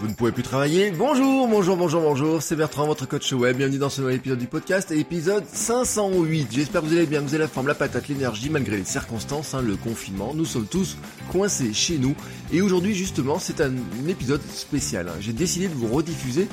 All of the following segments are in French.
Vous ne pouvez plus travailler Bonjour, bonjour, bonjour, bonjour, c'est Bertrand, votre coach web. Bienvenue dans ce nouvel épisode du podcast, épisode 508. J'espère que vous allez bien, vous avez la forme, la patate, l'énergie, malgré les circonstances, hein, le confinement. Nous sommes tous coincés chez nous. Et aujourd'hui, justement, c'est un épisode spécial. hein. J'ai décidé de vous rediffuser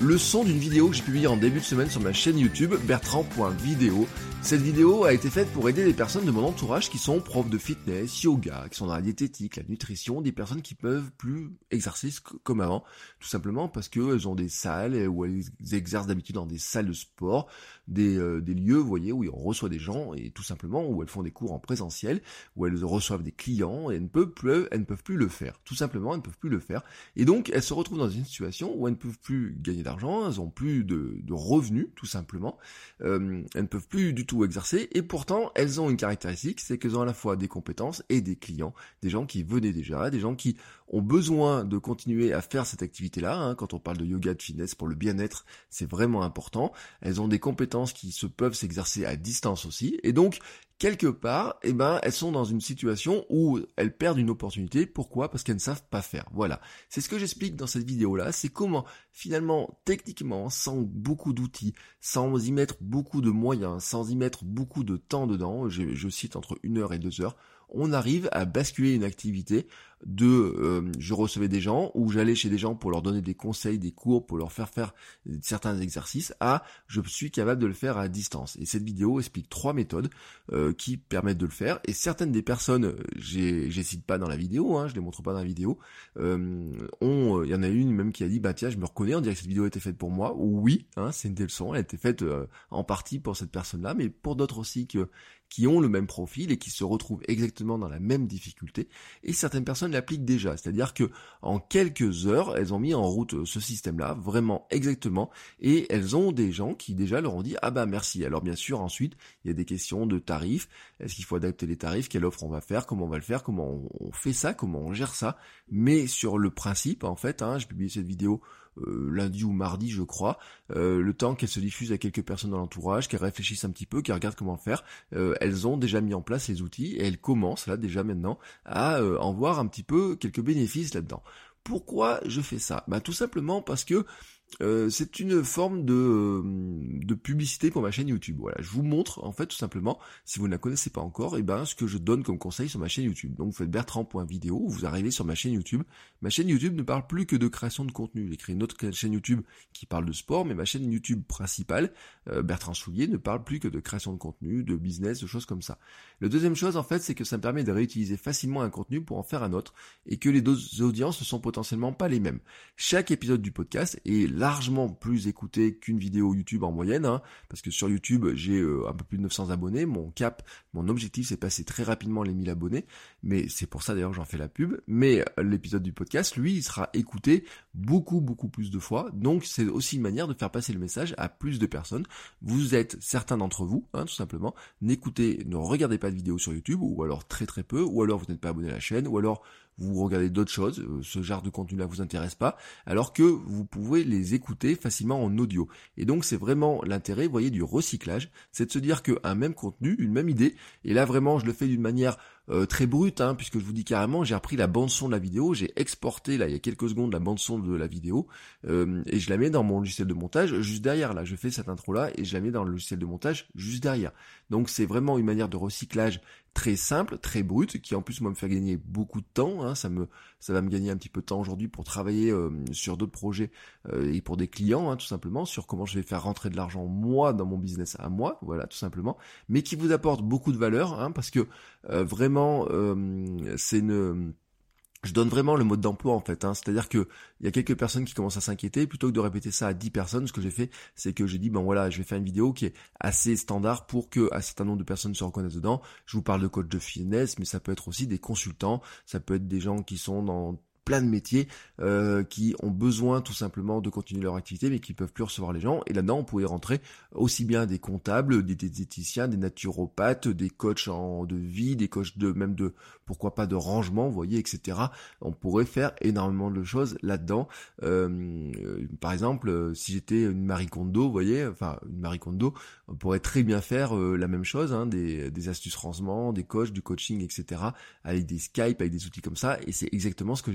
le son d'une vidéo que j'ai publiée en début de semaine sur ma chaîne YouTube, bertrand.video. Cette vidéo a été faite pour aider les personnes de mon entourage qui sont profs de fitness, yoga, qui sont dans la diététique, la nutrition, des personnes qui peuvent plus exercer comme avant, tout simplement parce qu'elles ont des salles où elles exercent d'habitude dans des salles de sport, des, euh, des lieux, vous voyez, où on reçoit des gens et tout simplement où elles font des cours en présentiel, où elles reçoivent des clients et ne peuvent plus, elles ne peuvent plus le faire. Tout simplement, elles ne peuvent plus le faire. Et donc, elles se retrouvent dans une situation où elles ne peuvent plus gagner d'argent, elles ont plus de, revenus, tout simplement. Euh, elles ne peuvent plus du tout exercer et pourtant elles ont une caractéristique, c'est qu'elles ont à la fois des compétences et des clients, des gens qui venaient déjà, des gens qui ont besoin de continuer à faire cette activité-là. hein. Quand on parle de yoga, de fitness pour le bien-être, c'est vraiment important. Elles ont des compétences qui se peuvent s'exercer à distance aussi et donc quelque part, eh ben, elles sont dans une situation où elles perdent une opportunité. Pourquoi? Parce qu'elles ne savent pas faire. Voilà. C'est ce que j'explique dans cette vidéo-là. C'est comment, finalement, techniquement, sans beaucoup d'outils, sans y mettre beaucoup de moyens, sans y mettre beaucoup de temps dedans, je, je cite entre une heure et deux heures, on arrive à basculer une activité de euh, je recevais des gens ou j'allais chez des gens pour leur donner des conseils, des cours, pour leur faire faire certains exercices à je suis capable de le faire à distance. Et cette vidéo explique trois méthodes euh, qui permettent de le faire. Et certaines des personnes, euh, j'ai cite pas dans la vidéo, hein, je les montre pas dans la vidéo, euh, ont, il y en a une même qui a dit bah tiens je me reconnais, on dirait que cette vidéo a été faite pour moi. Oui, hein, c'est une des leçons, elle a été faite euh, en partie pour cette personne-là, mais pour d'autres aussi que qui ont le même profil et qui se retrouvent exactement dans la même difficulté. Et certaines personnes l'appliquent déjà, c'est-à-dire que en quelques heures, elles ont mis en route euh, ce système-là, vraiment exactement, et elles ont des gens qui déjà leur ont dit ah bah merci. Alors bien sûr ensuite il y a des questions de tarifs, est-ce qu'il faut adapter les tarifs, quelle offre on va faire, comment on va le faire, comment on on fait ça, comment on gère ça, mais sur le principe en fait, hein, j'ai publié cette vidéo euh, lundi ou mardi je crois, euh, le temps qu'elle se diffuse à quelques personnes dans l'entourage, qu'elles réfléchissent un petit peu, qu'elles regardent comment faire, euh, elles ont déjà mis en place les outils et elles commencent là déjà maintenant à en voir un petit peu quelques bénéfices là-dedans. Pourquoi je fais ça? Bah tout simplement parce que euh, c'est une forme de, euh, de publicité pour ma chaîne YouTube. Voilà, je vous montre en fait tout simplement, si vous ne la connaissez pas encore, et ben ce que je donne comme conseil sur ma chaîne YouTube. Donc vous faites bertrand.video, vous arrivez sur ma chaîne YouTube. Ma chaîne YouTube ne parle plus que de création de contenu. J'ai créé une autre chaîne YouTube qui parle de sport, mais ma chaîne YouTube principale, euh, Bertrand Soulier, ne parle plus que de création de contenu, de business, de choses comme ça. La deuxième chose en fait, c'est que ça me permet de réutiliser facilement un contenu pour en faire un autre, et que les deux audiences ne sont potentiellement pas les mêmes. Chaque épisode du podcast est largement plus écouté qu'une vidéo YouTube en moyenne, hein, parce que sur YouTube j'ai euh, un peu plus de 900 abonnés, mon cap, mon objectif c'est passer très rapidement les 1000 abonnés, mais c'est pour ça d'ailleurs que j'en fais la pub, mais euh, l'épisode du podcast, lui, il sera écouté beaucoup beaucoup plus de fois, donc c'est aussi une manière de faire passer le message à plus de personnes. Vous êtes certains d'entre vous, hein, tout simplement, n'écoutez, ne regardez pas de vidéos sur YouTube, ou alors très très peu, ou alors vous n'êtes pas abonné à la chaîne, ou alors vous regardez d'autres choses, euh, ce genre de contenu-là vous intéresse pas, alors que vous pouvez les écouter facilement en audio. Et donc c'est vraiment l'intérêt, vous voyez, du recyclage, c'est de se dire qu'un même contenu, une même idée, et là vraiment je le fais d'une manière euh, très brute, hein, puisque je vous dis carrément, j'ai repris la bande son de la vidéo, j'ai exporté là il y a quelques secondes la bande son de la vidéo, euh, et je la mets dans mon logiciel de montage juste derrière. Là, je fais cette intro là et je la mets dans le logiciel de montage juste derrière. Donc c'est vraiment une manière de recyclage très simple, très brute, qui en plus moi me fait gagner beaucoup de temps. hein. ça me, ça va me gagner un petit peu de temps aujourd'hui pour travailler euh, sur d'autres projets euh, et pour des clients, hein, tout simplement, sur comment je vais faire rentrer de l'argent moi dans mon business à moi, voilà, tout simplement, mais qui vous apporte beaucoup de valeur, hein, parce que euh, vraiment, c'est une je donne vraiment le mode d'emploi en fait. Hein. C'est-à-dire que il y a quelques personnes qui commencent à s'inquiéter. Plutôt que de répéter ça à 10 personnes, ce que j'ai fait, c'est que j'ai dit, ben voilà, je vais faire une vidéo qui est assez standard pour que un certain nombre de personnes se reconnaissent dedans. Je vous parle de coach de fitness, mais ça peut être aussi des consultants, ça peut être des gens qui sont dans plein de métiers euh, qui ont besoin tout simplement de continuer leur activité mais qui peuvent plus recevoir les gens et là-dedans on pouvait rentrer aussi bien des comptables, des diététiciens, des naturopathes, des coachs en, de vie, des coachs de même de pourquoi pas de rangement, vous voyez, etc. On pourrait faire énormément de choses là-dedans. Euh, par exemple, si j'étais une Marie Kondo, vous voyez, enfin une Marie Kondo, on pourrait très bien faire euh, la même chose, hein, des, des astuces rangement, des coachs, du coaching, etc. avec des Skype, avec des outils comme ça et c'est exactement ce que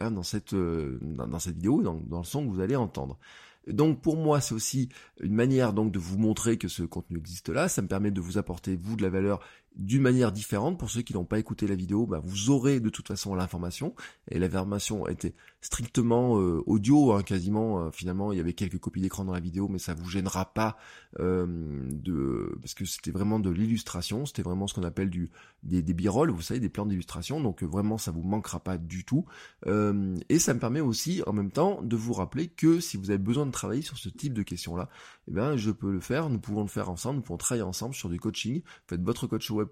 Hein, dans cette euh, dans, cette vidéo, dans, dans le son que vous allez entendre. Donc pour moi, c'est aussi une manière donc de vous montrer que ce contenu existe là. Ça me permet de vous apporter vous de la valeur d'une manière différente. Pour ceux qui n'ont pas écouté la vidéo, bah, vous aurez de toute façon l'information. Et l'information était strictement euh, audio, hein, quasiment. Euh, finalement, il y avait quelques copies d'écran dans la vidéo, mais ça vous gênera pas euh, de parce que c'était vraiment de l'illustration. C'était vraiment ce qu'on appelle du des, des vous savez, des plans d'illustration. Donc vraiment, ça vous manquera pas du tout. et ça me permet aussi, en même temps, de vous rappeler que si vous avez besoin de travailler sur ce type de questions-là, eh bien, je peux le faire. Nous pouvons le faire ensemble. Nous pouvons travailler ensemble sur du coaching. Faites votre coach web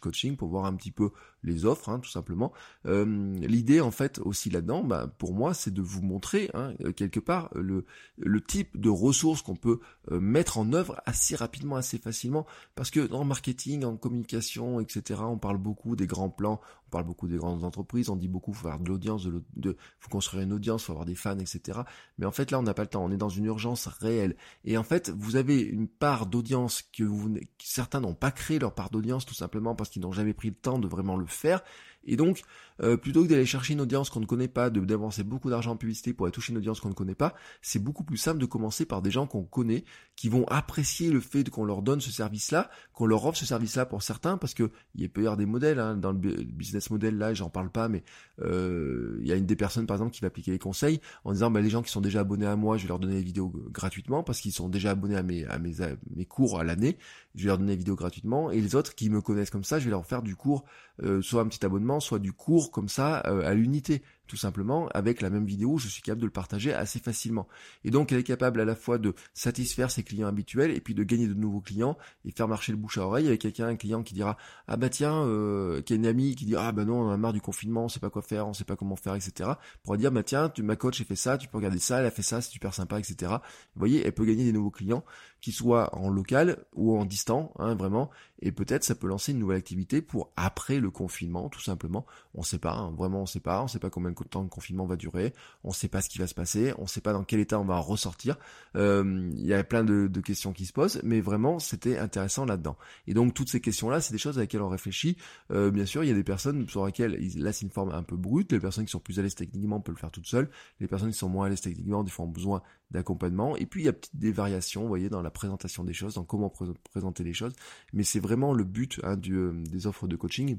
coaching pour voir un petit peu les offres, hein, tout simplement. Euh, l'idée, en fait, aussi là-dedans, bah, pour moi, c'est de vous montrer, hein, euh, quelque part, le, le type de ressources qu'on peut euh, mettre en œuvre assez rapidement, assez facilement. Parce que en marketing, en communication, etc., on parle beaucoup des grands plans, on parle beaucoup des grandes entreprises, on dit beaucoup, faut avoir de l'audience, de, de, faut construire une audience, faut avoir des fans, etc. Mais en fait, là, on n'a pas le temps. On est dans une urgence réelle. Et en fait, vous avez une part d'audience que vous, certains n'ont pas créé leur part d'audience, tout simplement parce qu'ils n'ont jamais pris le temps de vraiment le faire. Et donc, euh, plutôt que d'aller chercher une audience qu'on ne connaît pas, de d'avancer beaucoup d'argent en publicité pour aller toucher une audience qu'on ne connaît pas, c'est beaucoup plus simple de commencer par des gens qu'on connaît, qui vont apprécier le fait qu'on leur donne ce service-là, qu'on leur offre ce service-là pour certains, parce que il peut y avoir des modèles hein, dans le business model là, j'en parle pas, mais euh, il y a une des personnes par exemple qui va appliquer les conseils en disant bah, les gens qui sont déjà abonnés à moi, je vais leur donner les vidéos gratuitement parce qu'ils sont déjà abonnés à mes à mes, mes cours à l'année, je vais leur donner les vidéos gratuitement, et les autres qui me connaissent comme ça, je vais leur faire du cours, euh, soit un petit abonnement, soit du cours comme ça euh, à l'unité tout simplement, avec la même vidéo, je suis capable de le partager assez facilement. Et donc, elle est capable à la fois de satisfaire ses clients habituels et puis de gagner de nouveaux clients et faire marcher le bouche à oreille avec quelqu'un, un client qui dira ah bah tiens, euh, qui a une amie qui dit ah bah non, on a marre du confinement, on sait pas quoi faire, on sait pas comment faire, etc. Pour dire bah tiens, tu, ma coach a fait ça, tu peux regarder ça, elle a fait ça, c'est super sympa, etc. Vous voyez, elle peut gagner des nouveaux clients qui soient en local ou en distant, hein, vraiment. Et peut-être ça peut lancer une nouvelle activité pour après le confinement, tout simplement. On sait pas, hein, vraiment on sait pas, on sait pas combien de temps le confinement va durer, on sait pas ce qui va se passer, on sait pas dans quel état on va ressortir. Euh, il y a plein de, questions qui se posent, mais vraiment c'était intéressant là-dedans. Et donc toutes ces questions-là, c'est des choses avec lesquelles on réfléchit. Euh, bien sûr, il y a des personnes sur lesquelles là c'est une forme un peu brute. Les personnes qui sont plus à l'aise techniquement peuvent le faire toutes seules. Les personnes qui sont moins à l'aise techniquement, des fois ont besoin d'accompagnement. Et puis il y a des variations, vous voyez, dans la présentation des choses, dans comment présenter les choses. Mais c'est vraiment le but hein, euh, des offres de coaching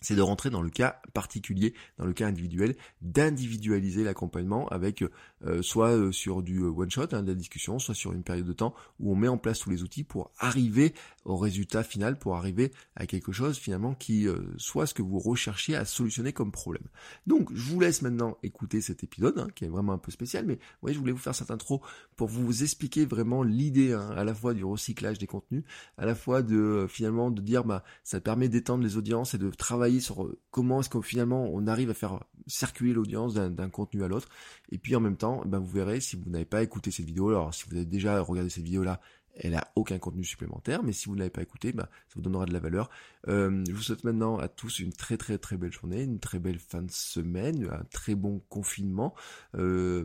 c'est de rentrer dans le cas particulier, dans le cas individuel, d'individualiser l'accompagnement avec euh, soit euh, sur du euh, one shot, hein, de la discussion, soit sur une période de temps où on met en place tous les outils pour arriver au résultat final, pour arriver à quelque chose finalement qui soit ce que vous recherchez à solutionner comme problème. Donc je vous laisse maintenant écouter cet épisode hein, qui est vraiment un peu spécial, mais ouais, je voulais vous faire cette intro pour vous expliquer vraiment l'idée hein, à la fois du recyclage des contenus, à la fois de finalement de dire bah ça permet d'étendre les audiences et de travailler sur euh, comment est-ce que finalement on arrive à faire circuler l'audience d'un contenu à l'autre. Et puis en même temps, ben vous verrez si vous n'avez pas écouté cette vidéo, alors si vous avez déjà regardé cette vidéo là, elle a aucun contenu supplémentaire, mais si vous ne l'avez pas écouté, ben, ça vous donnera de la valeur. Euh, je vous souhaite maintenant à tous une très très très belle journée, une très belle fin de semaine, un très bon confinement. Euh,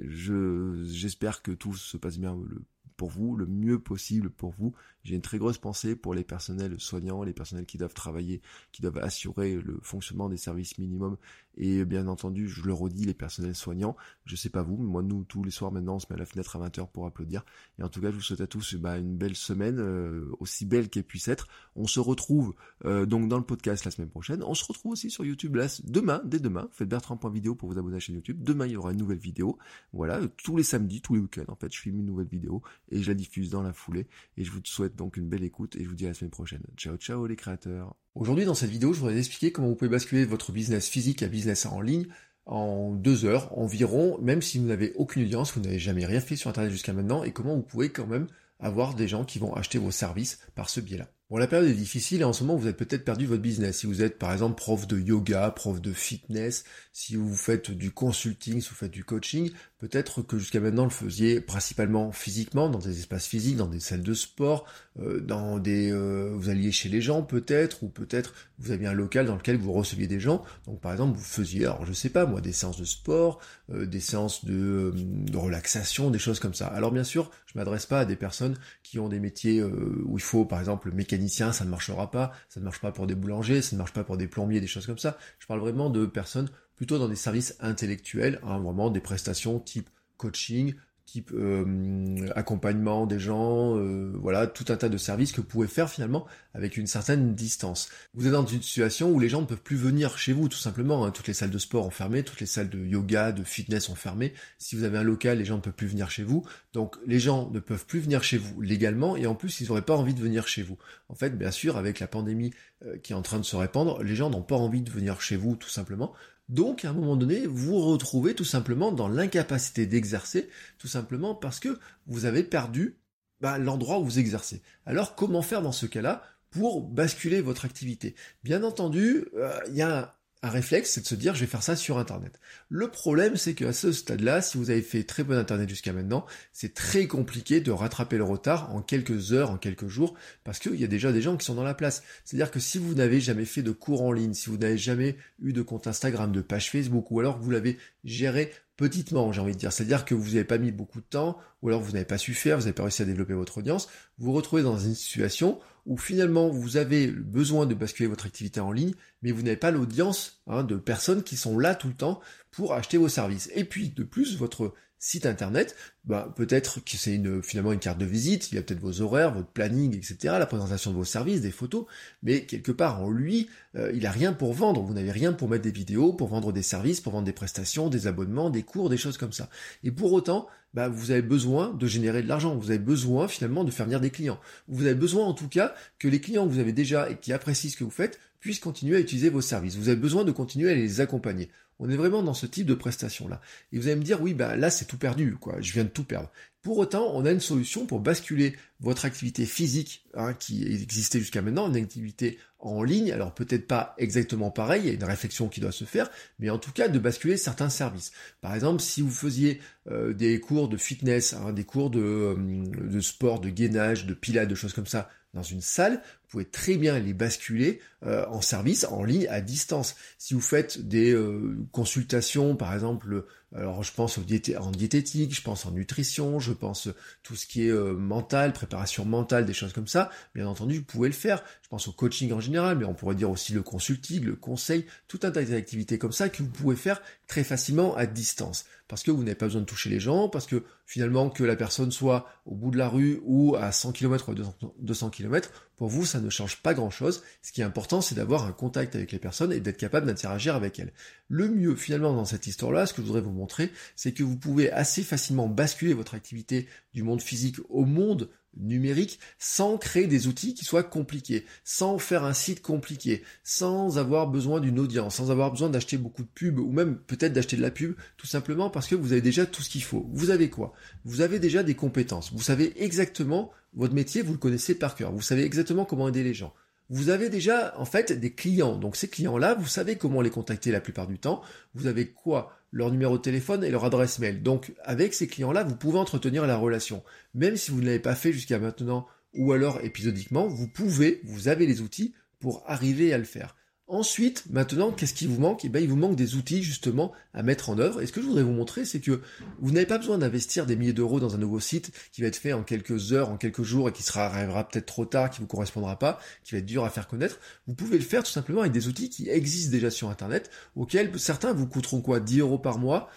je j'espère que tout se passe bien le pour vous, le mieux possible pour vous. J'ai une très grosse pensée pour les personnels soignants, les personnels qui doivent travailler, qui doivent assurer le fonctionnement des services minimums. Et bien entendu, je le redis, les personnels soignants, je sais pas vous, mais moi, nous, tous les soirs maintenant, on se met à la fenêtre à 20h pour applaudir. Et en tout cas, je vous souhaite à tous bah, une belle semaine, euh, aussi belle qu'elle puisse être. On se retrouve euh, donc dans le podcast la semaine prochaine. On se retrouve aussi sur YouTube là, demain, dès demain. Faites bertrand.vidéo pour vous abonner à la chaîne YouTube. Demain, il y aura une nouvelle vidéo. Voilà, tous les samedis, tous les week-ends, en fait, je filme une nouvelle vidéo et je la diffuse dans la foulée. Et je vous souhaite donc une belle écoute et je vous dis à la semaine prochaine. Ciao ciao les créateurs. Aujourd'hui dans cette vidéo, je voudrais expliquer comment vous pouvez basculer votre business physique à business en ligne en deux heures environ, même si vous n'avez aucune audience, vous n'avez jamais rien fait sur Internet jusqu'à maintenant, et comment vous pouvez quand même avoir des gens qui vont acheter vos services par ce biais-là. Bon, la période est difficile et en ce moment, vous avez peut-être perdu votre business. Si vous êtes, par exemple, prof de yoga, prof de fitness, si vous faites du consulting, si vous faites du coaching, peut-être que jusqu'à maintenant, le faisiez principalement physiquement, dans des espaces physiques, dans des salles de sport, euh, dans des, euh, vous alliez chez les gens peut-être, ou peut-être vous aviez un local dans lequel vous receviez des gens. Donc, par exemple, vous faisiez, alors je sais pas moi, des séances de sport, euh, des séances de, de, relaxation, des choses comme ça. Alors, bien sûr, je m'adresse pas à des personnes qui ont des métiers où il faut, par exemple, mécanique ça ne marchera pas, ça ne marche pas pour des boulangers, ça ne marche pas pour des plombiers, des choses comme ça. Je parle vraiment de personnes plutôt dans des services intellectuels, hein, vraiment des prestations type coaching, type euh, accompagnement des gens, euh, voilà, tout un tas de services que vous pouvez faire finalement avec une certaine distance. Vous êtes dans une situation où les gens ne peuvent plus venir chez vous, tout simplement. Hein. Toutes les salles de sport ont fermé, toutes les salles de yoga, de fitness ont fermé. Si vous avez un local, les gens ne peuvent plus venir chez vous. Donc les gens ne peuvent plus venir chez vous légalement et en plus ils n'auraient pas envie de venir chez vous. En fait, bien sûr, avec la pandémie euh, qui est en train de se répandre, les gens n'ont pas envie de venir chez vous tout simplement. Donc, à un moment donné, vous retrouvez tout simplement dans l'incapacité d'exercer, tout simplement parce que vous avez perdu bah, l'endroit où vous exercez. Alors, comment faire dans ce cas-là pour basculer votre activité? Bien entendu, euh, il y a un réflexe, c'est de se dire je vais faire ça sur Internet. Le problème, c'est qu'à ce stade-là, si vous avez fait très peu d'Internet jusqu'à maintenant, c'est très compliqué de rattraper le retard en quelques heures, en quelques jours, parce qu'il y a déjà des gens qui sont dans la place. C'est-à-dire que si vous n'avez jamais fait de cours en ligne, si vous n'avez jamais eu de compte Instagram, de page Facebook, ou alors que vous l'avez géré petitement, j'ai envie de dire. C'est-à-dire que vous n'avez pas mis beaucoup de temps, ou alors vous n'avez pas su faire, vous n'avez pas réussi à développer votre audience, vous vous retrouvez dans une situation où finalement vous avez besoin de basculer votre activité en ligne, mais vous n'avez pas l'audience hein, de personnes qui sont là tout le temps pour acheter vos services. Et puis de plus, votre site internet, bah, peut-être que c'est finalement une carte de visite, il y a peut-être vos horaires, votre planning, etc., la présentation de vos services, des photos, mais quelque part en lui, euh, il a rien pour vendre. Vous n'avez rien pour mettre des vidéos, pour vendre des services, pour vendre des prestations, des abonnements, des cours, des choses comme ça. Et pour autant, bah, vous avez besoin de générer de l'argent, vous avez besoin finalement de faire venir des clients. Vous avez besoin en tout cas que les clients que vous avez déjà et qui apprécient ce que vous faites puissent continuer à utiliser vos services. Vous avez besoin de continuer à les accompagner. On est vraiment dans ce type de prestation-là. Et vous allez me dire, oui, bah là c'est tout perdu, quoi. Je viens de tout perdre. Pour autant, on a une solution pour basculer votre activité physique, hein, qui existait jusqu'à maintenant, une activité en ligne. Alors peut-être pas exactement pareil, il y a une réflexion qui doit se faire, mais en tout cas de basculer certains services. Par exemple, si vous faisiez euh, des cours de fitness, hein, des cours de, euh, de sport, de gainage, de pilates, de choses comme ça, dans une salle, vous pouvez très bien les basculer euh, en service, en ligne, à distance. Si vous faites des euh, consultations, par exemple, alors je pense en diététique, je pense en nutrition, je pense tout ce qui est euh, mental, préparation mentale, des choses comme ça, bien entendu, vous pouvez le faire. Je pense au coaching en général, mais on pourrait dire aussi le consulting, le conseil, tout un tas d'activités comme ça que vous pouvez faire très facilement à distance. Parce que vous n'avez pas besoin de toucher les gens, parce que finalement que la personne soit au bout de la rue ou à 100 km ou à 200 km, pour vous, ça ne change pas grand-chose. Ce qui est important, c'est d'avoir un contact avec les personnes et d'être capable d'interagir avec elles. Le mieux, finalement, dans cette histoire-là, ce que je voudrais vous montrer, c'est que vous pouvez assez facilement basculer votre activité du monde physique au monde numérique sans créer des outils qui soient compliqués, sans faire un site compliqué, sans avoir besoin d'une audience, sans avoir besoin d'acheter beaucoup de pubs ou même peut-être d'acheter de la pub, tout simplement parce que vous avez déjà tout ce qu'il faut. Vous avez quoi? Vous avez déjà des compétences. Vous savez exactement votre métier, vous le connaissez par cœur. Vous savez exactement comment aider les gens. Vous avez déjà en fait des clients. Donc ces clients-là, vous savez comment les contacter la plupart du temps. Vous avez quoi? Leur numéro de téléphone et leur adresse mail. Donc avec ces clients-là, vous pouvez entretenir la relation. Même si vous ne l'avez pas fait jusqu'à maintenant ou alors épisodiquement, vous pouvez, vous avez les outils pour arriver à le faire. Ensuite, maintenant, qu'est-ce qui vous manque? Eh bien, il vous manque des outils justement à mettre en œuvre. Et ce que je voudrais vous montrer, c'est que vous n'avez pas besoin d'investir des milliers d'euros dans un nouveau site qui va être fait en quelques heures, en quelques jours et qui sera arrivera peut-être trop tard, qui vous correspondra pas, qui va être dur à faire connaître. Vous pouvez le faire tout simplement avec des outils qui existent déjà sur Internet, auxquels certains vous coûteront quoi? 10 euros par mois,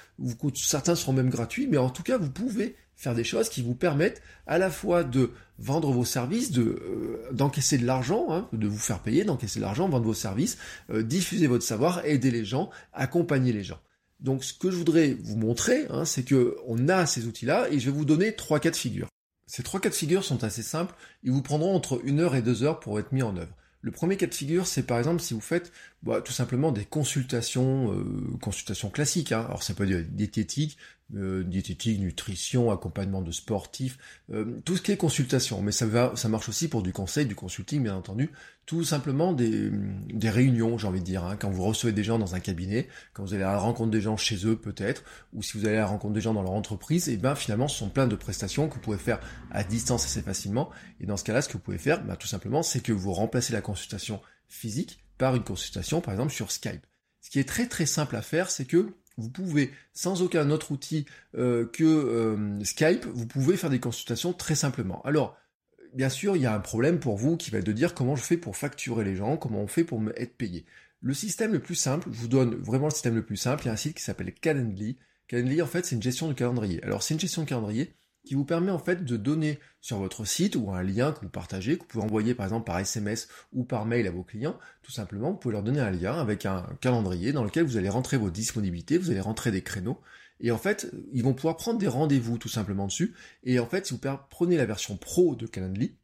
certains seront même gratuits, mais en tout cas, vous pouvez faire des choses qui vous permettent à la fois de vendre vos services, de euh, d'encaisser de l'argent, hein, de vous faire payer, d'encaisser de l'argent, vendre vos services, euh, diffuser votre savoir, aider les gens, accompagner les gens. Donc ce que je voudrais vous montrer, hein, c'est que on a ces outils-là et je vais vous donner trois cas de figure. Ces trois cas de figure sont assez simples, ils vous prendront entre une heure et deux heures pour être mis en œuvre. Le premier cas de figure, c'est par exemple si vous faites bah, tout simplement des consultations, euh, consultations classiques. Hein. Alors ça peut être diététique, euh, diététique, nutrition, accompagnement de sportifs, euh, tout ce qui est consultation. Mais ça va, ça marche aussi pour du conseil, du consulting, bien entendu. Tout simplement des, réunions, j'ai envie de dire, hein, quand vous recevez des gens dans un cabinet, quand vous allez à la rencontre des gens chez eux peut-être, ou si vous allez à la rencontre des gens dans leur entreprise, et ben finalement ce sont plein de prestations que vous pouvez faire à distance assez facilement. Et dans ce cas-là, ce que vous pouvez faire, ben, tout simplement, c'est que vous remplacez la consultation physique par une consultation, par exemple sur Skype. Ce qui est très très simple à faire, c'est que vous pouvez, sans aucun autre outil euh, que euh, Skype, vous pouvez faire des consultations très simplement. Alors, bien sûr, il y a un problème pour vous qui va être de dire comment je fais pour facturer les gens, comment on fait pour me être payé. Le système le plus simple, je vous donne vraiment le système le plus simple, il y a un site qui s'appelle Calendly. Calendly, en fait, c'est une gestion de calendrier. Alors, c'est une gestion de calendrier qui vous permet en fait de donner sur votre site ou un lien que vous partagez, que vous pouvez envoyer par exemple par SMS ou par mail à vos clients, tout simplement, vous pouvez leur donner un lien avec un calendrier dans lequel vous allez rentrer vos disponibilités, vous allez rentrer des créneaux, et en fait, ils vont pouvoir prendre des rendez-vous tout simplement dessus, et en fait, si vous prenez la version pro de Calendly,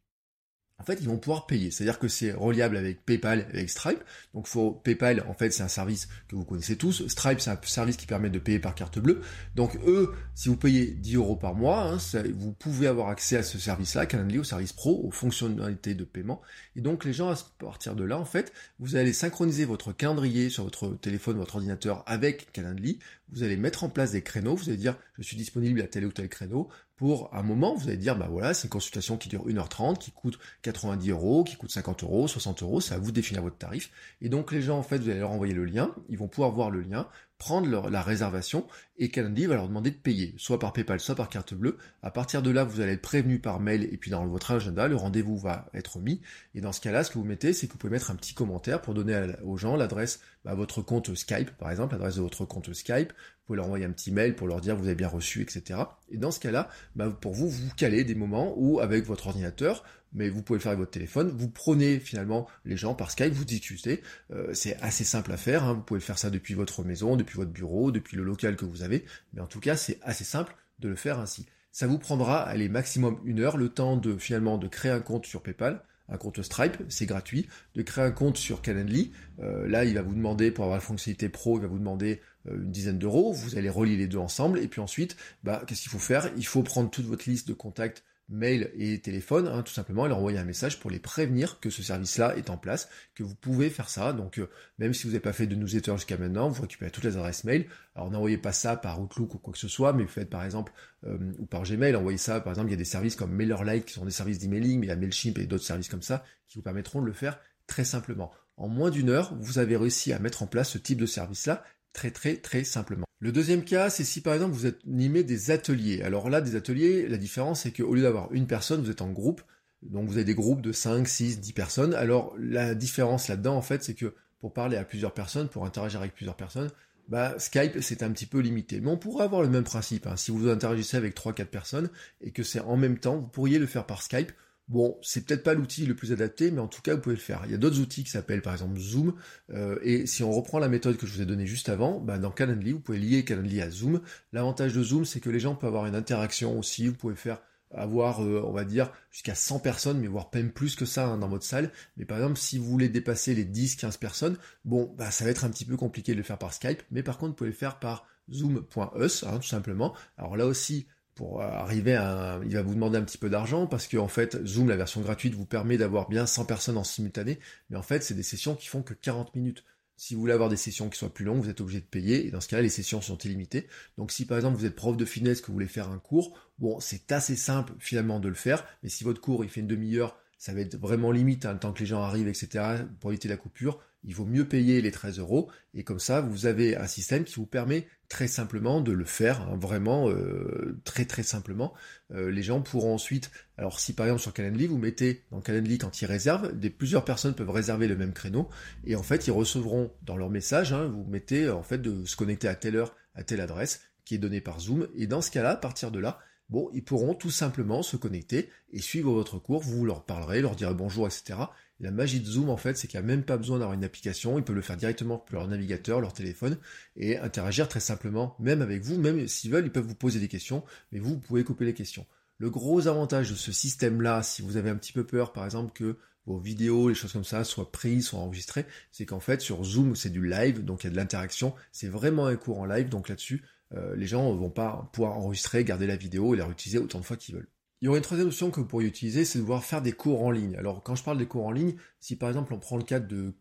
en fait, ils vont pouvoir payer. C'est-à-dire que c'est reliable avec PayPal, avec Stripe. Donc, faut, PayPal, en fait, c'est un service que vous connaissez tous. Stripe, c'est un service qui permet de payer par carte bleue. Donc, eux, si vous payez 10 euros par mois, hein, vous pouvez avoir accès à ce service-là, Calendly, au service pro, aux fonctionnalités de paiement. Et donc, les gens, à partir de là, en fait, vous allez synchroniser votre calendrier sur votre téléphone, votre ordinateur avec Calendly. Vous allez mettre en place des créneaux. Vous allez dire, je suis disponible à tel ou tel créneau pour un moment, vous allez dire, bah voilà, c'est une consultation qui dure 1h30, qui coûte 90 euros, qui coûte 50 euros, 60 euros, ça à vous de définir votre tarif. Et donc les gens, en fait, vous allez leur envoyer le lien, ils vont pouvoir voir le lien, prendre la réservation, et Calendly va leur demander de payer, soit par PayPal, soit par carte bleue. À partir de là, vous allez être prévenu par mail, et puis dans votre agenda, le rendez-vous va être mis. Et dans ce cas-là, ce que vous mettez, c'est que vous pouvez mettre un petit commentaire pour donner aux gens l'adresse, bah, votre compte Skype, par exemple, l'adresse de votre compte Skype, pouvez leur envoyer un petit mail pour leur dire vous avez bien reçu, etc. Et dans ce cas-là, bah, pour vous, vous calez des moments où avec votre ordinateur, mais vous pouvez le faire avec votre téléphone, vous prenez finalement les gens par Skype, vous discutez, euh, c'est assez simple à faire, hein. vous pouvez faire ça depuis votre maison, depuis votre bureau, depuis le local que vous avez, mais en tout cas c'est assez simple de le faire ainsi. Ça vous prendra, allez, maximum une heure, le temps de finalement de créer un compte sur PayPal, un compte Stripe, c'est gratuit, de créer un compte sur Calendly. Euh, là, il va vous demander, pour avoir la fonctionnalité pro, il va vous demander euh, une dizaine d'euros. Vous allez relier les deux ensemble. Et puis ensuite, bah, qu'est-ce qu'il faut faire? Il faut prendre toute votre liste de contacts mail et téléphone, hein, tout simplement, et leur envoyer un message pour les prévenir que ce service-là est en place, que vous pouvez faire ça. Donc, euh, même si vous n'avez pas fait de newsletter jusqu'à maintenant, vous récupérez toutes les adresses mail. Alors, n'envoyez pas ça par Outlook ou quoi que ce soit, mais faites par exemple, euh, ou par Gmail, envoyez ça, par exemple, il y a des services comme MailerLite qui sont des services d'emailing, mais il y a MailChimp et d'autres services comme ça qui vous permettront de le faire très simplement. En moins d'une heure, vous avez réussi à mettre en place ce type de service-là très très très simplement. Le deuxième cas, c'est si par exemple vous animez des ateliers. Alors là, des ateliers, la différence c'est qu'au lieu d'avoir une personne, vous êtes en groupe. Donc vous avez des groupes de 5, 6, 10 personnes. Alors la différence là-dedans, en fait, c'est que pour parler à plusieurs personnes, pour interagir avec plusieurs personnes, bah, Skype c'est un petit peu limité. Mais on pourrait avoir le même principe. Hein. Si vous interagissez avec 3-4 personnes et que c'est en même temps, vous pourriez le faire par Skype. Bon, c'est peut-être pas l'outil le plus adapté, mais en tout cas, vous pouvez le faire. Il y a d'autres outils qui s'appellent par exemple Zoom, euh, et si on reprend la méthode que je vous ai donnée juste avant, bah, dans Calendly, vous pouvez lier Calendly à Zoom. L'avantage de Zoom, c'est que les gens peuvent avoir une interaction aussi, vous pouvez faire avoir, euh, on va dire, jusqu'à 100 personnes, mais voire même plus que ça hein, dans votre salle. Mais par exemple, si vous voulez dépasser les 10-15 personnes, bon, bah, ça va être un petit peu compliqué de le faire par Skype, mais par contre, vous pouvez le faire par zoom.us, hein, tout simplement. Alors là aussi, pour arriver à il va vous demander un petit peu d'argent parce que en fait Zoom la version gratuite vous permet d'avoir bien 100 personnes en simultané mais en fait c'est des sessions qui font que 40 minutes. Si vous voulez avoir des sessions qui soient plus longues, vous êtes obligé de payer et dans ce cas-là les sessions sont illimitées. Donc si par exemple vous êtes prof de finesse que vous voulez faire un cours, bon, c'est assez simple finalement de le faire, mais si votre cours il fait une demi-heure, ça va être vraiment limite, hein, le temps que les gens arrivent, etc., pour éviter la coupure. Il vaut mieux payer les 13 euros. Et comme ça vous avez un système qui vous permet très simplement de le faire hein, vraiment euh, très très simplement. Euh, les gens pourront ensuite alors si par exemple sur Calendly vous mettez dans Calendly quand ils réservent des plusieurs personnes peuvent réserver le même créneau. Et en fait ils recevront dans leur message hein, vous mettez en fait de se connecter à telle heure à telle adresse qui est donnée par Zoom. Et dans ce cas-là à partir de là bon, ils pourront tout simplement se connecter et suivre votre cours, vous leur parlerez, leur direz bonjour, etc. la magie de Zoom, en fait, c'est qu'il n'y a même pas besoin d'avoir une application, ils peuvent le faire directement sur leur navigateur, leur téléphone, et interagir très simplement, même avec vous, même s'ils veulent, ils peuvent vous poser des questions, mais vous, vous pouvez couper les questions. Le gros avantage de ce système-là, si vous avez un petit peu peur, par exemple, que vos vidéos, les choses comme ça soient prises, soient enregistrées, c'est qu'en fait sur Zoom c'est du live, donc il y a de l'interaction, c'est vraiment un cours en live, donc là-dessus euh, les gens vont pas pouvoir enregistrer, garder la vidéo et la réutiliser autant de fois qu'ils veulent. Il y aurait une troisième option que vous pourriez utiliser, c'est de pouvoir faire des cours en ligne. Alors quand je parle des cours en ligne, si par exemple on prend le cadre de,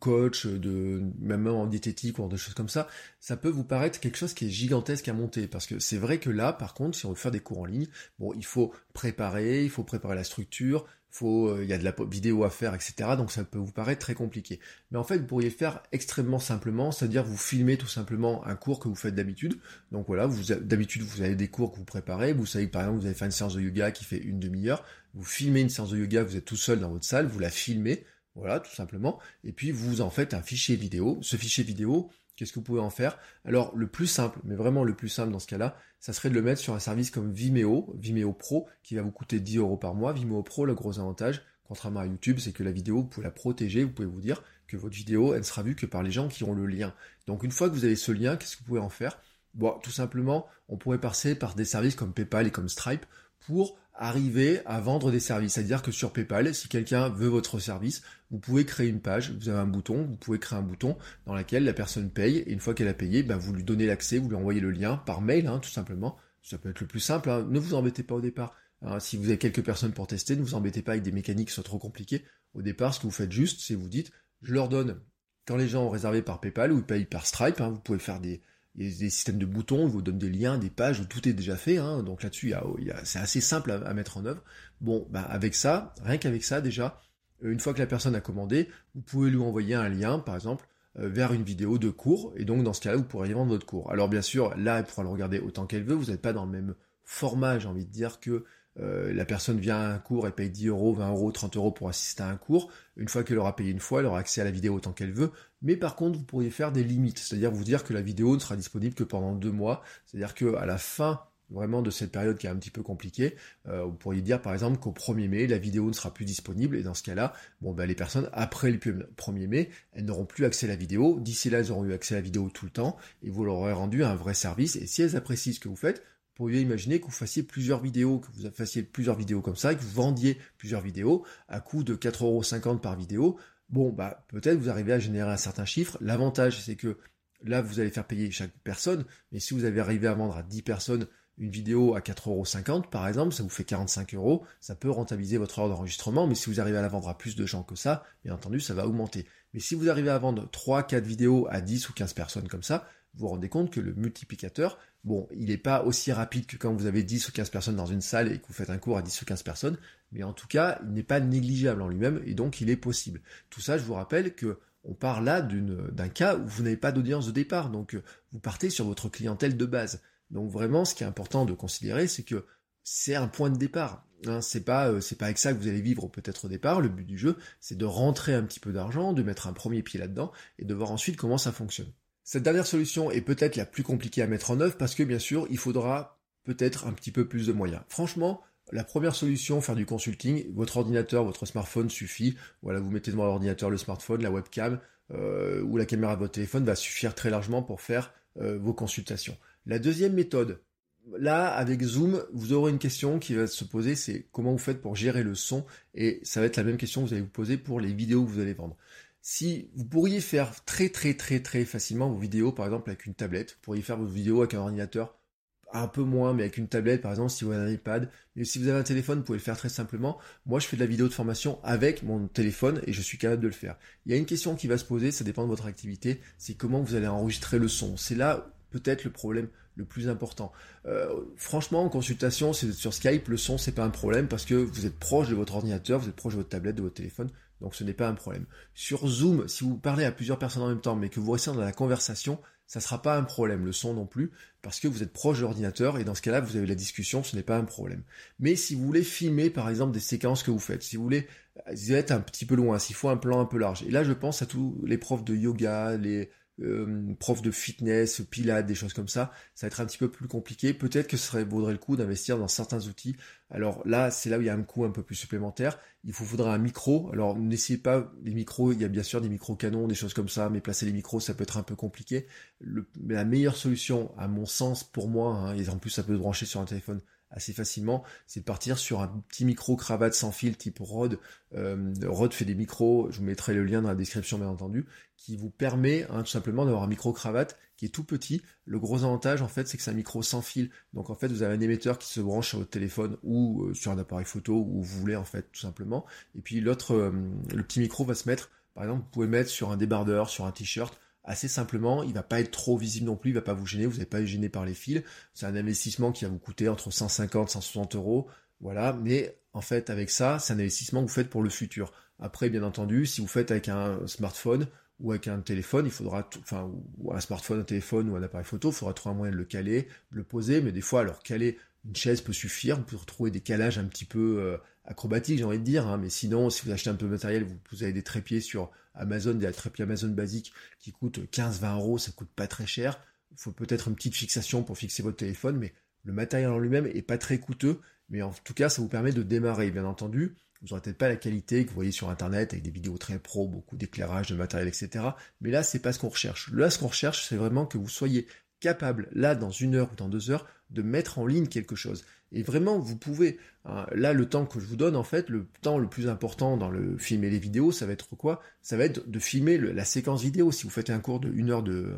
coach, de même en diététique ou des choses comme ça, ça peut vous paraître quelque chose qui est gigantesque à monter. Parce que c'est vrai que là, par contre, si on veut faire des cours en ligne, bon, il faut préparer, il faut préparer la structure, faut, euh, il y a de la vidéo à faire, etc. Donc ça peut vous paraître très compliqué. Mais en fait, vous pourriez faire extrêmement simplement, c'est-à-dire vous filmez tout simplement un cours que vous faites d'habitude. Donc voilà, vous d'habitude vous avez des cours que vous préparez. Vous savez par exemple vous avez fait une séance de yoga qui fait une demi-heure. Vous filmez une séance de yoga, vous êtes tout seul dans votre salle, vous la filmez, voilà, tout simplement. Et puis vous en faites un fichier vidéo. Ce fichier vidéo, Qu'est-ce que vous pouvez en faire? Alors le plus simple, mais vraiment le plus simple dans ce cas-là, ça serait de le mettre sur un service comme Vimeo, Vimeo Pro, qui va vous coûter 10 euros par mois. Vimeo Pro, le gros avantage, contrairement à YouTube, c'est que la vidéo, vous pouvez la protéger, vous pouvez vous dire que votre vidéo, elle ne sera vue que par les gens qui ont le lien. Donc une fois que vous avez ce lien, qu'est-ce que vous pouvez en faire? Bon, tout simplement, on pourrait passer par des services comme PayPal et comme Stripe pour arriver à vendre des services. C'est-à-dire que sur PayPal, si quelqu'un veut votre service, vous pouvez créer une page, vous avez un bouton, vous pouvez créer un bouton dans lequel la personne paye, et une fois qu'elle a payé, ben vous lui donnez l'accès, vous lui envoyez le lien par mail, hein, tout simplement. Ça peut être le plus simple, hein. ne vous embêtez pas au départ. Hein. si vous avez quelques personnes pour tester, ne vous embêtez pas avec des mécaniques qui sont trop compliquées. Au départ, ce que vous faites juste, c'est vous dites, je leur donne, quand les gens ont réservé par PayPal ou ils payent par Stripe, vous pouvez faire des, des systèmes de boutons, ils vous donnent des liens, des pages où tout est déjà fait, hein, donc là-dessus, c'est assez simple à, mettre en œuvre. Bon, bah avec ça, rien qu'avec ça déjà, euh, une fois que la personne a commandé, vous pouvez lui envoyer un lien, par exemple, euh, vers une vidéo de cours, et donc dans ce cas-là, vous pourrez vendre votre cours. Alors bien sûr, là, elle pourra le regarder autant qu'elle veut, vous n'êtes pas dans le même format, j'ai envie de dire, que euh, la personne vient à un cours et paye 10 euros, 20 euros, 30 euros pour assister à un cours. Une fois qu'elle aura payé une fois, elle aura accès à la vidéo autant qu'elle veut. Mais par contre, vous pourriez faire des limites, c'est-à-dire vous dire que la vidéo ne sera disponible que pendant deux mois. C'est-à-dire que à la fin vraiment de cette période qui est un petit peu compliquée, euh, vous pourriez dire par exemple qu'au 1er mai, la vidéo ne sera plus disponible, et dans ce cas-là, bon ben les personnes après le 1er mai, elles n'auront plus accès à la vidéo, d'ici là elles auront eu accès à la vidéo tout le temps, et vous leur aurez rendu un vrai service, et si elles apprécient ce que vous faites, pourriez imaginer que vous fassiez plusieurs vidéos, que vous fassiez plusieurs vidéos comme ça, que vous vendiez plusieurs vidéos à coût de 4,50€ par vidéo. Bon, bah peut-être vous arrivez à générer un certain chiffre. L'avantage, c'est que là, vous allez faire payer chaque personne, mais si vous avez arrivé à vendre à 10 personnes une vidéo à 4,50€ par exemple, ça vous fait 45 euros, ça peut rentabiliser votre heure d'enregistrement, mais si vous arrivez à la vendre à plus de gens que ça, bien entendu, ça va augmenter. Mais si vous arrivez à vendre 3, 4 vidéos à 10 ou 15 personnes comme ça, vous vous rendez compte que le multiplicateur, bon, il n'est pas aussi rapide que quand vous avez 10 ou 15 personnes dans une salle et que vous faites un cours à 10 ou 15 personnes, mais en tout cas, il n'est pas négligeable en lui-même et donc il est possible. Tout ça, je vous rappelle que on part là d'un cas où vous n'avez pas d'audience de départ, donc euh, vous partez sur votre clientèle de base. Donc vraiment, ce qui est important de considérer, c'est que c'est un point de départ. Hein, c'est pas euh, c'est pas avec ça que vous allez vivre peut-être au départ. Le but du jeu, c'est de rentrer un petit peu d'argent, de mettre un premier pied là-dedans et de voir ensuite comment ça fonctionne. Cette dernière solution est peut-être la plus compliquée à mettre en œuvre parce que bien sûr, il faudra peut-être un petit peu plus de moyens. Franchement, la première solution, faire du consulting, votre ordinateur, votre smartphone suffit. Voilà, vous mettez devant l'ordinateur le smartphone, la webcam euh, ou la caméra de votre téléphone va suffire très largement pour faire euh, vos consultations. La deuxième méthode, là, avec Zoom, vous aurez une question qui va se poser, c'est comment vous faites pour gérer le son, et ça va être la même question que vous allez vous poser pour les vidéos que vous allez vendre si vous pourriez faire très très très très facilement vos vidéos par exemple avec une tablette, vous pourriez faire vos vidéos avec un ordinateur un peu moins, mais avec une tablette, par exemple, si vous avez un iPad. Mais si vous avez un téléphone, vous pouvez le faire très simplement. Moi, je fais de la vidéo de formation avec mon téléphone et je suis capable de le faire. Il y a une question qui va se poser, ça dépend de votre activité, c'est comment vous allez enregistrer le son. C'est là peut-être le problème le plus important. Euh, franchement, en consultation, c'est sur Skype, le son, c'est pas un problème parce que vous êtes proche de votre ordinateur, vous êtes proche de votre tablette, de votre téléphone. Donc ce n'est pas un problème. Sur Zoom, si vous parlez à plusieurs personnes en même temps, mais que vous restez dans la conversation, ça sera pas un problème, le son non plus, parce que vous êtes proche de l'ordinateur et dans ce cas-là, vous avez la discussion, ce n'est pas un problème. Mais si vous voulez filmer, par exemple, des séquences que vous faites, si vous voulez, vous êtes un petit peu loin, s'il faut un plan un peu large. Et là, je pense à tous les profs de yoga, les, euh, prof de fitness, pilates, des choses comme ça, ça va être un petit peu plus compliqué. Peut-être que serait, vaudrait le coup d'investir dans certains outils. Alors là, c'est là où il y a un coût un peu plus supplémentaire. Il vous faudra un micro. Alors n'essayez pas les micros, il y a bien sûr des micros canons, des choses comme ça, mais placer les micros, ça peut être un peu compliqué. Le, la meilleure solution, à mon sens, pour moi, hein, et en plus ça peut se brancher sur un téléphone assez facilement, c'est de partir sur un petit micro cravate sans fil type Rode. Euh, fait des micros, je vous mettrai le lien dans la description bien entendu, qui vous permet hein, tout simplement d'avoir un micro cravate qui est tout petit. Le gros avantage en fait c'est que c'est un micro sans fil. Donc en fait vous avez un émetteur qui se branche sur votre téléphone ou euh, sur un appareil photo où vous voulez en fait tout simplement. Et puis l'autre, euh, le petit micro va se mettre, par exemple vous pouvez mettre sur un débardeur, sur un t-shirt assez simplement, il va pas être trop visible non plus, il va pas vous gêner, vous n'allez pas gêné par les fils. C'est un investissement qui va vous coûter entre 150 et 160 euros, voilà. Mais en fait, avec ça, c'est un investissement que vous faites pour le futur. Après, bien entendu, si vous faites avec un smartphone ou avec un téléphone, il faudra, enfin, ou un smartphone, un téléphone ou un appareil photo, il faudra trouver un moyen de le caler, de le poser, mais des fois, alors caler une chaise peut suffire, vous pouvez retrouver des calages un petit peu euh, acrobatiques, j'ai envie de dire, hein, mais sinon, si vous achetez un peu de matériel, vous, vous avez des trépieds sur Amazon, des trépieds Amazon basiques qui coûtent 15-20 euros, ça coûte pas très cher. Il faut peut-être une petite fixation pour fixer votre téléphone, mais le matériel en lui-même est pas très coûteux, mais en tout cas, ça vous permet de démarrer, bien entendu. Vous n'aurez peut-être pas la qualité que vous voyez sur Internet avec des vidéos très pro, beaucoup d'éclairage, de matériel, etc. Mais là, c'est pas ce qu'on recherche. Là, ce qu'on recherche, c'est vraiment que vous soyez capable, là, dans une heure ou dans deux heures, de mettre en ligne quelque chose. Et vraiment, vous pouvez, hein, là, le temps que je vous donne, en fait, le temps le plus important dans le film et les vidéos, ça va être quoi? Ça va être de filmer la séquence vidéo. Si vous faites un cours de une heure de,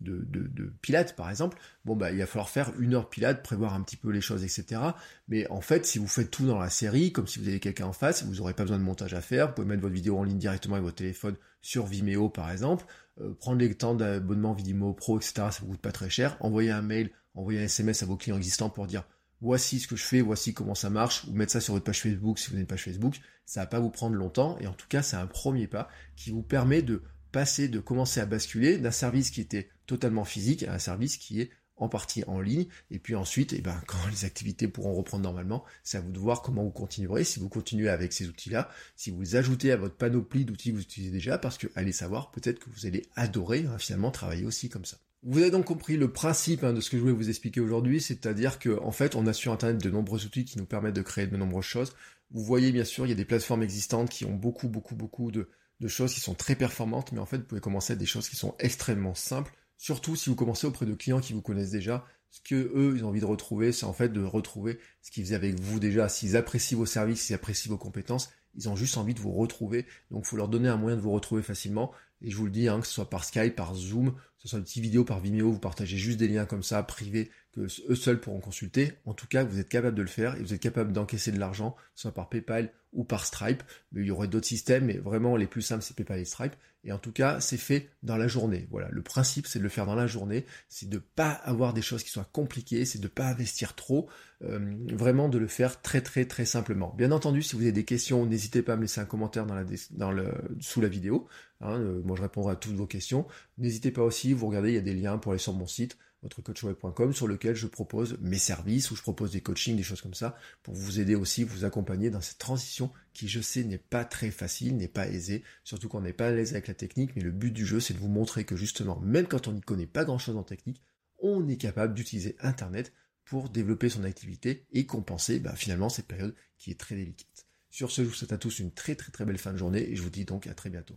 de, de, pilates, par exemple, bon, bah, il va falloir faire une heure pilates, prévoir un petit peu les choses, etc. Mais en fait, si vous faites tout dans la série, comme si vous avez quelqu'un en face, vous n'aurez pas besoin de montage à faire. Vous pouvez mettre votre vidéo en ligne directement avec votre téléphone sur Vimeo, par exemple. Euh, prendre les temps d'abonnement Vimeo Pro, etc. Ça vous coûte pas très cher. Envoyer un mail, envoyer un SMS à vos clients existants pour dire voici ce que je fais, voici comment ça marche, ou mettre ça sur votre page Facebook si vous n'avez une page Facebook, ça va pas vous prendre longtemps, et en tout cas c'est un premier pas qui vous permet de passer, de commencer à basculer d'un service qui était totalement physique à un service qui est en partie en ligne, et puis ensuite, eh ben, quand les activités pourront reprendre normalement, c'est à vous de voir comment vous continuerez, si vous continuez avec ces outils-là, si vous ajoutez à votre panoplie d'outils que vous utilisez déjà, parce que allez savoir, peut-être que vous allez adorer hein, finalement travailler aussi comme ça. Vous avez donc compris le principe hein, de ce que je voulais vous expliquer aujourd'hui, c'est-à-dire qu'en en fait, on a sur Internet de nombreux outils qui nous permettent de créer de nombreuses choses. Vous voyez bien sûr, il y a des plateformes existantes qui ont beaucoup, beaucoup, beaucoup de, choses qui sont très performantes, mais en fait, vous pouvez commencer à des choses qui sont extrêmement simples, surtout si vous commencez auprès de clients qui vous connaissent déjà. Ce que eux, ils ont envie de retrouver, c'est en fait de retrouver ce qu'ils faisaient avec vous déjà. S'ils apprécient vos services, s'ils apprécient vos compétences, ils ont juste envie de vous retrouver. Donc, il faut leur donner un moyen de vous retrouver facilement. Et je vous le dis, hein, que ce soit par Skype, par Zoom, ce soit une petite vidéo par Vimeo, vous partagez juste des liens comme ça, privés, que eux seuls pourront consulter. En tout cas, vous êtes capable de le faire et vous êtes capable d'encaisser de l'argent, soit par PayPal ou par Stripe. Mais il y aurait d'autres systèmes, mais vraiment les plus simples, c'est PayPal et Stripe. Et en tout cas, c'est fait dans la journée. Voilà, le principe, c'est de le faire dans la journée, c'est de pas avoir des choses qui soient compliquées, c'est de pas investir trop, euh, vraiment de le faire très très très simplement. Bien entendu, si vous avez des questions, n'hésitez pas à me laisser un commentaire dans le, sous la vidéo. Hein, moi, je répondrai à toutes vos questions. N'hésitez pas aussi, vous regardez, il y a des liens pour aller sur mon site votrecoachweb.com sur lequel je propose mes services, où je propose des coachings, des choses comme ça, pour vous aider aussi, vous accompagner dans cette transition qui, je sais, n'est pas très facile, n'est pas aisée, surtout quand on n'est pas à l'aise avec la technique, mais le but du jeu, c'est de vous montrer que justement, même quand on n'y connaît pas grand-chose en technique, on est capable d'utiliser Internet pour développer son activité et compenser bah, finalement cette période qui est très délicate. Sur ce, je vous souhaite à tous une très très très belle fin de journée et je vous dis donc à très bientôt.